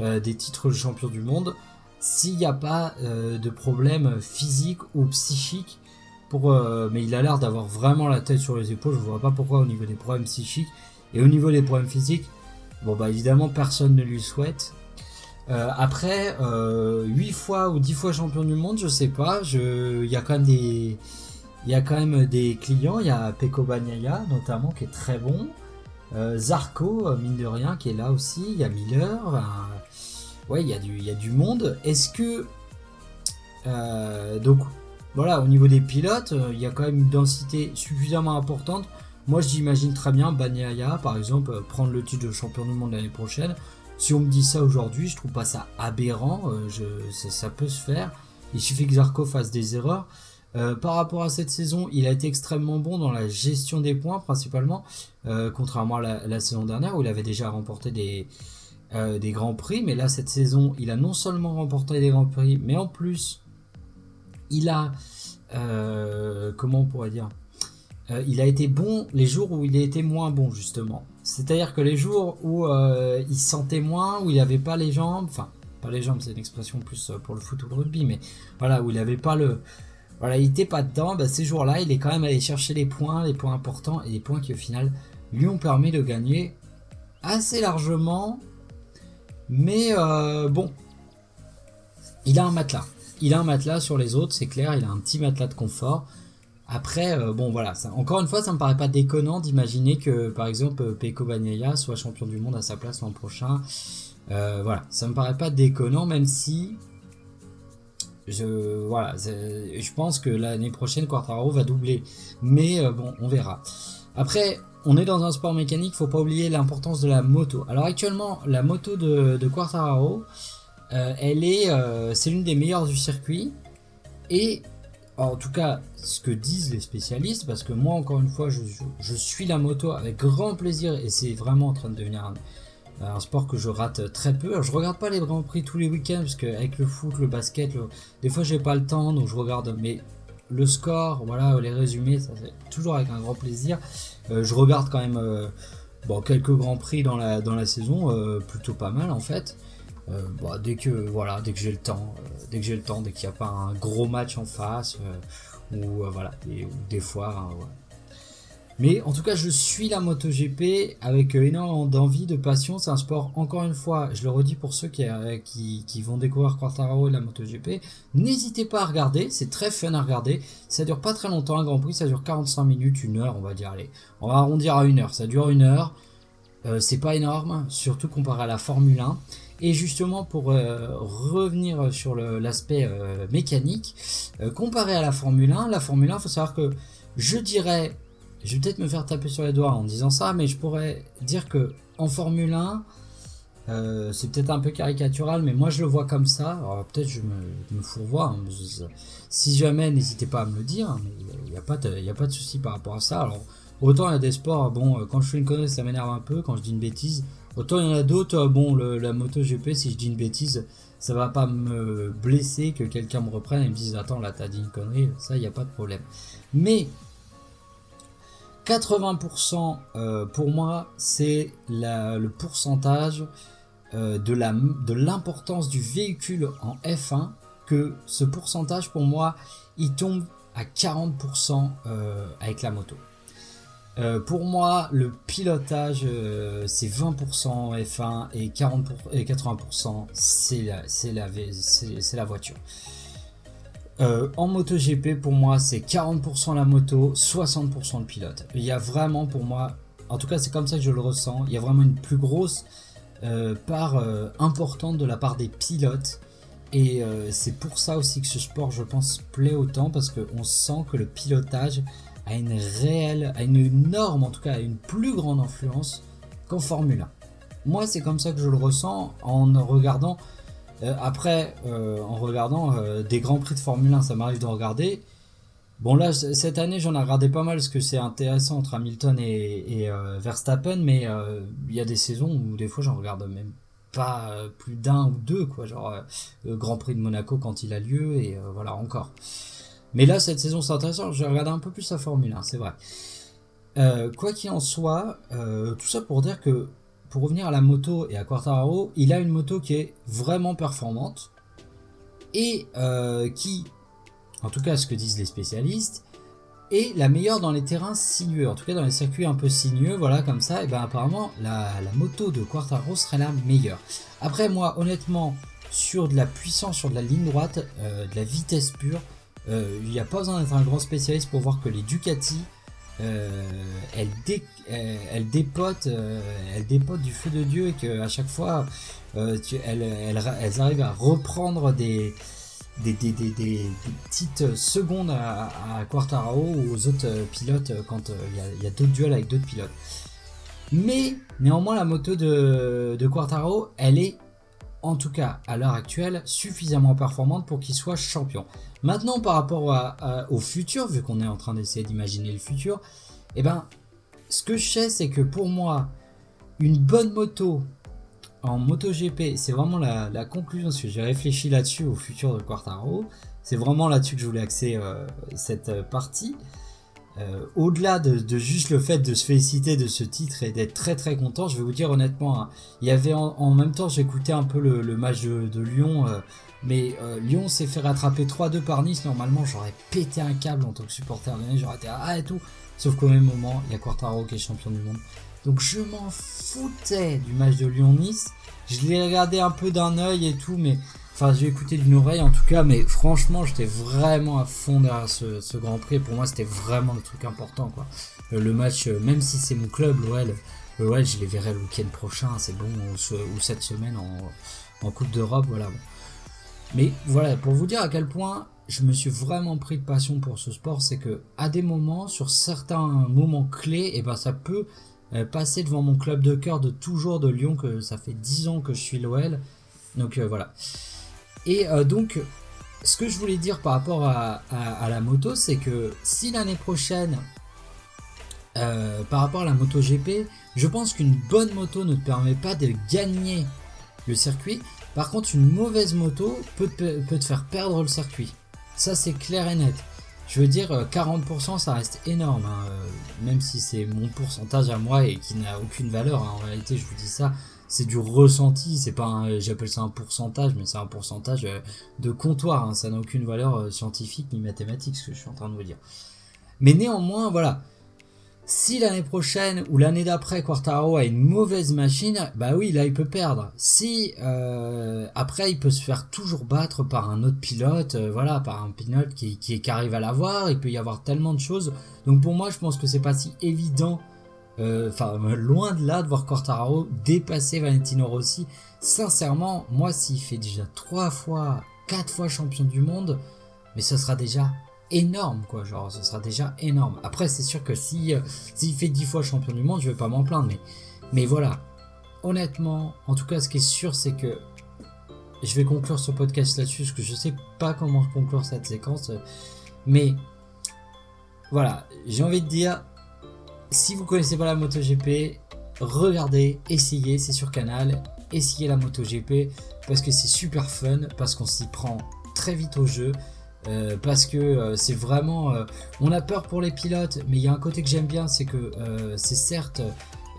[SPEAKER 2] euh, des titres de champion du monde, s'il n'y a pas euh, de problème physique ou psychique. Mais il a l'air d'avoir vraiment la tête sur les épaules, je ne vois pas pourquoi au niveau des problèmes psychiques et au niveau des problèmes physiques. Bon bah évidemment personne ne lui souhaite, euh, après, euh, 8 fois ou 10 fois champion du monde, je sais pas. Il y a quand même des, il y a quand même des clients. Il y a Peko Bagnaia notamment qui est très bon. Euh, Zarco, euh, mine de rien, qui est là aussi. Il y a Miller. ouais, il y, a du, y a du monde. Est-ce que. euh, donc, voilà, au niveau des pilotes, euh, il y a quand même une densité suffisamment importante. Moi, j'imagine très bien Bagnaia, par exemple, euh, prendre le titre de champion du monde l'année prochaine. Si on me dit ça aujourd'hui, je trouve pas ça aberrant. euh, ça, peut se faire. Il suffit que Zarco fasse des erreurs. Euh, par rapport à cette saison, il a été extrêmement bon dans la gestion des points, principalement, euh, contrairement à la, saison dernière où il avait déjà remporté des, grands prix. Mais là, cette saison, il a non seulement remporté des grands prix, mais en plus, il a, comment on pourrait dire, il a été bon les jours où il a été moins bon justement. C'est-à-dire que les jours où euh, il se sentait moins, où il n'avait pas les jambes, enfin pas les jambes, c'est une expression plus euh, pour le foot ou le rugby, mais voilà où il n'avait pas le, voilà, il était pas dedans. Bah, ces jours-là, il est quand même allé chercher les points, les points importants et les points qui au final lui ont permis de gagner assez largement. Mais euh, bon, il a un matelas. Il a un matelas sur les autres, c'est clair. Il a un petit matelas de confort. Après, euh, bon voilà, encore une fois, ça me paraît pas déconnant d'imaginer que, par exemple, Peko Bagnaia soit champion du monde à sa place l'an prochain. Euh, voilà, ça me paraît pas déconnant, même si je voilà, je pense que l'année prochaine Quartaro va doubler, mais euh, bon, on verra. Après, on est dans un sport mécanique, faut pas oublier l'importance de la moto. Alors actuellement, la moto de, de Quartararo, euh, elle est, euh, c'est l'une des meilleures du circuit et en tout cas, ce que disent les spécialistes, parce que moi, encore une fois, je, suis la moto avec grand plaisir et c'est vraiment en train de devenir un, sport que je rate très peu. Alors, je regarde pas les grands prix tous les week-ends parce qu'avec le foot, le basket, des fois j'ai pas le temps donc je regarde. Mais le score, voilà, les résumés, ça c'est toujours avec un grand plaisir. Euh, je regarde quand même euh, bon, quelques grands prix dans la, dans la saison, euh, plutôt pas mal en fait. Euh, bon, dès que voilà, dès que j'ai le temps, euh, dès que j'ai le temps, dès qu'il n'y a pas un gros match en face, euh, ou voilà, des, fois. hein. Mais en tout cas, je suis la MotoGP avec énormément d'envie, de passion. C'est un sport, encore une fois, je le redis pour ceux qui, vont découvrir Quartararo et la MotoGP, n'hésitez pas à regarder, c'est très fun à regarder. Ça dure pas très longtemps, un Grand Prix, ça dure 45 minutes, une heure, on va dire. Allez, on va arrondir à une heure. Ça dure une heure. C'est pas énorme, surtout comparé à la Formule 1. Et justement, pour euh, revenir sur l'aspect euh, mécanique, euh, comparé à la Formule 1, la Formule 1, faut savoir que je dirais, je vais peut-être me faire taper sur les doigts en disant ça, mais je pourrais dire que en Formule 1, euh, c'est peut-être un peu caricatural, mais moi je le vois comme ça. Alors peut-être je me, fourvoie. hein, si jamais, n'hésitez pas à me le dire. hein, Il n'y a, pas de- il de souci par rapport à ça. Alors autant il y a des sports, bon, quand je fais une connerie, ça m'énerve un peu quand je dis une bêtise. Autant il y en a d'autres, euh, bon, la moto GP, si je dis une bêtise, ça va pas me blesser que quelqu'un me reprenne et me dise attends là t'as dit une connerie, ça il n'y a pas de problème. Mais 80% euh, pour moi c'est le pourcentage euh, de l'importance du véhicule en F1 que ce pourcentage pour moi il tombe à 40% euh, avec la moto. Euh, pour moi, le pilotage, euh, c'est 20% en F1 et, 40 pour- et 80%, c'est la, voiture. Euh, en MotoGP, pour moi, c'est 40% la moto, 60% le pilote. Il y a vraiment, pour moi, en tout cas, c'est comme ça que je le ressens, il y a vraiment une plus grosse euh, part importante de la part des pilotes. Et c'est pour ça aussi que ce sport, je pense, plaît autant, parce qu'on sent que le pilotage a une réelle, a une énorme, en tout cas, a une plus grande influence qu'en Formule 1. Moi, c'est comme ça que je le ressens en regardant. euh, après, euh, en regardant euh, des grands prix de Formule 1, ça m'arrive de regarder. Bon, là, cette année, j'en ai regardé pas mal parce que c'est intéressant entre Hamilton et, et, Verstappen, mais il y a des saisons où des fois, j'en regarde même pas plus d'un ou deux, quoi. Genre, Grand Prix de Monaco quand il a lieu, et voilà, encore. Mais là, cette saison, c'est intéressant. J'ai regardé un peu plus la Formule 1, c'est vrai. Euh, quoi qu'il en soit, euh, tout ça pour dire que, pour revenir à la moto et à Quartararo, il a une moto qui est vraiment performante et euh, qui, en tout cas ce que disent les spécialistes, est la meilleure dans les terrains sinueux. En tout cas dans les circuits un peu sinueux, voilà comme ça, et ben apparemment la, moto de Quartararo serait la meilleure. Après moi, honnêtement, sur de la puissance, sur de la ligne droite, de la vitesse pure, il n'y a pas besoin d'être un grand spécialiste pour voir que les Ducati elle, elle, dépote, elle dépote du feu de Dieu et qu'à chaque fois, elles, elles, arrivent à reprendre des, petites secondes à, à, ou aux autres pilotes quand il y a, d'autres duels avec d'autres pilotes. Mais néanmoins, la moto de, de Quartaro, elle est en tout cas à l'heure actuelle, suffisamment performante pour qu'il soit champion. Maintenant, par rapport au futur, vu qu'on est en train d'essayer d'imaginer le futur, eh ben, ce que je sais, c'est que pour moi, une bonne moto en MotoGP, c'est vraiment la, conclusion, parce que j'ai réfléchi là-dessus au futur de Quartaro. C'est vraiment là-dessus que je voulais axer euh, cette euh, partie. Euh, au-delà de, juste le fait de se féliciter de ce titre et d'être très très content, je vais vous dire honnêtement, hein, il y avait en, même temps j'écoutais un peu le, match de, Lyon, euh, mais euh, Lyon s'est fait rattraper 3-2 par Nice, normalement j'aurais pété un câble en tant que supporter j'aurais été ah et tout, sauf qu'au même moment il y a Quartaro qui est champion du monde. Donc je m'en foutais du match de Lyon-Nice, je l'ai regardé un peu d'un œil et tout, mais Enfin, j'ai écouté d'une oreille en tout cas, mais franchement, j'étais vraiment à fond derrière ce, Grand Prix. Pour moi, c'était vraiment le truc important, quoi. Euh, le match, euh, même si c'est mon club, l'OL, l'OL, je les verrai le week-end prochain, c'est bon, ou, cette semaine en, Coupe d'Europe, voilà. Mais voilà, pour vous dire à quel point je me suis vraiment pris de passion pour ce sport, c'est que à des moments, sur certains moments clés, et eh ben ça peut passer devant mon club de cœur de toujours de Lyon, que ça fait 10 ans que je suis l'OL. Donc voilà. Et euh, donc, ce que je voulais dire par rapport à, la moto, c'est que si l'année prochaine, euh, par rapport à la moto GP, je pense qu'une bonne moto ne te permet pas de gagner le circuit. Par contre, une mauvaise moto peut, te faire perdre le circuit. Ça, c'est clair et net. Je veux dire, 40%, ça reste énorme. Hein. Même si c'est mon pourcentage à moi et qui n'a aucune valeur. Hein. En réalité, je vous dis ça c'est du ressenti, c'est pas j'appelle ça un pourcentage, mais c'est un pourcentage euh, de comptoir, hein. ça n'a aucune valeur euh, scientifique ni mathématique ce que je suis en train de vous dire. Mais néanmoins, voilà, si l'année prochaine ou l'année d'après Quartaro a une mauvaise machine, bah oui, là il peut perdre. Si euh, après il peut se faire toujours battre par un autre pilote, voilà, par un pilote qui, qui, arrive à l'avoir, il peut y avoir tellement de choses. Donc pour moi, je pense que c'est pas si évident euh, enfin, loin de là de voir Quartararo dépasser Valentino Rossi. Sincèrement, moi, s'il fait déjà 3 fois, 4 fois champion du monde, mais ce sera déjà énorme, quoi. Genre, ce sera déjà énorme. Après, c'est sûr que si, euh, s'il fait 10 fois champion du monde, je vais pas m'en plaindre, mais, mais voilà. Honnêtement, en tout cas, ce qui est sûr, c'est que je vais conclure ce podcast là-dessus, parce que je sais pas comment conclure cette séquence, mais voilà, j'ai envie de dire, si vous connaissez pas la MotoGP, regardez, essayez, c'est sur Canal, essayez la MotoGP parce que c'est super fun, parce qu'on s'y prend très vite au jeu. Euh, parce que euh, c'est vraiment euh, on a peur pour les pilotes mais il y a un côté que j'aime bien c'est que c'est certes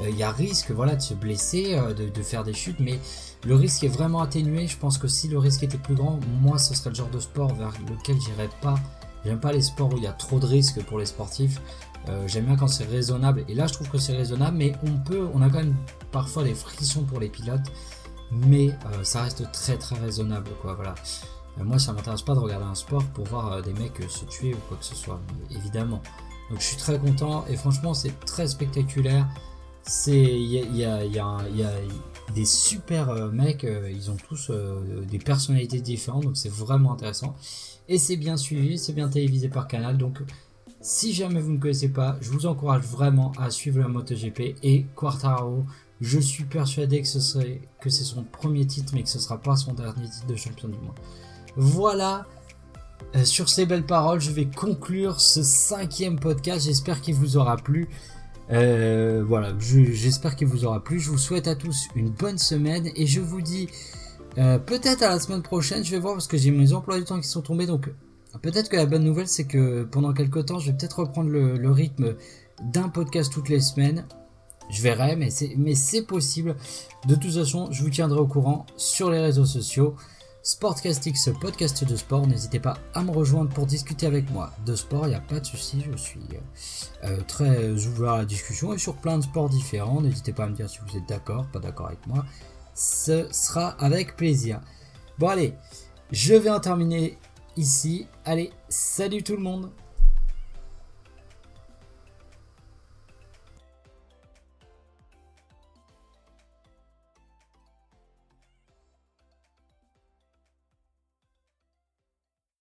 [SPEAKER 2] il y a risque voilà de se blesser de, faire des chutes mais le risque est vraiment atténué je pense que si le risque était plus grand moi ce serait le genre de sport vers lequel j'irais pas j'aime pas les sports où il y a trop de risques pour les sportifs j'aime bien quand c'est raisonnable. Et là, je trouve que c'est raisonnable, mais on peut, on a quand même parfois des frictions pour les pilotes, mais ça reste très très raisonnable, quoi. Voilà. Euh, moi, ça m'intéresse pas de regarder un sport pour voir des mecs se tuer ou quoi que ce soit, évidemment. Donc, je suis très content et franchement, c'est très spectaculaire. C'est, il y a, des super mecs, ils ont tous des personnalités différentes, donc c'est vraiment intéressant. Et c'est bien suivi, c'est bien télévisé par Canal, donc si jamais vous ne connaissez pas, je vous encourage vraiment à suivre la MotoGP et Quartaro. Je suis persuadé que ce serait que c'est son premier titre, mais que ce sera pas son dernier titre de champion du monde. Voilà. Euh, sur ces belles paroles, je vais conclure ce cinquième podcast. J'espère qu'il vous aura plu. Euh, voilà, j'espère qu'il vous aura plu. Je vous souhaite à tous une bonne semaine et je vous dis euh, peut-être à la semaine prochaine. Je vais voir parce que j'ai mes emplois du temps qui sont tombés, donc Peut-être que la bonne nouvelle, c'est que pendant quelques temps, je vais peut-être reprendre le, rythme d'un podcast toutes les semaines. Je verrai, mais c'est, mais c'est possible. De toute façon, je vous tiendrai au courant sur les réseaux sociaux. Sportcastix, podcast de sport. N'hésitez pas à me rejoindre pour discuter avec moi de sport. Il n'y a pas de souci. Je suis euh, très ouvert à la discussion et sur plein de sports différents. N'hésitez pas à me dire si vous êtes d'accord, pas d'accord avec moi. Ce sera avec plaisir. Bon allez, je vais en terminer ici. Allez, salut tout le monde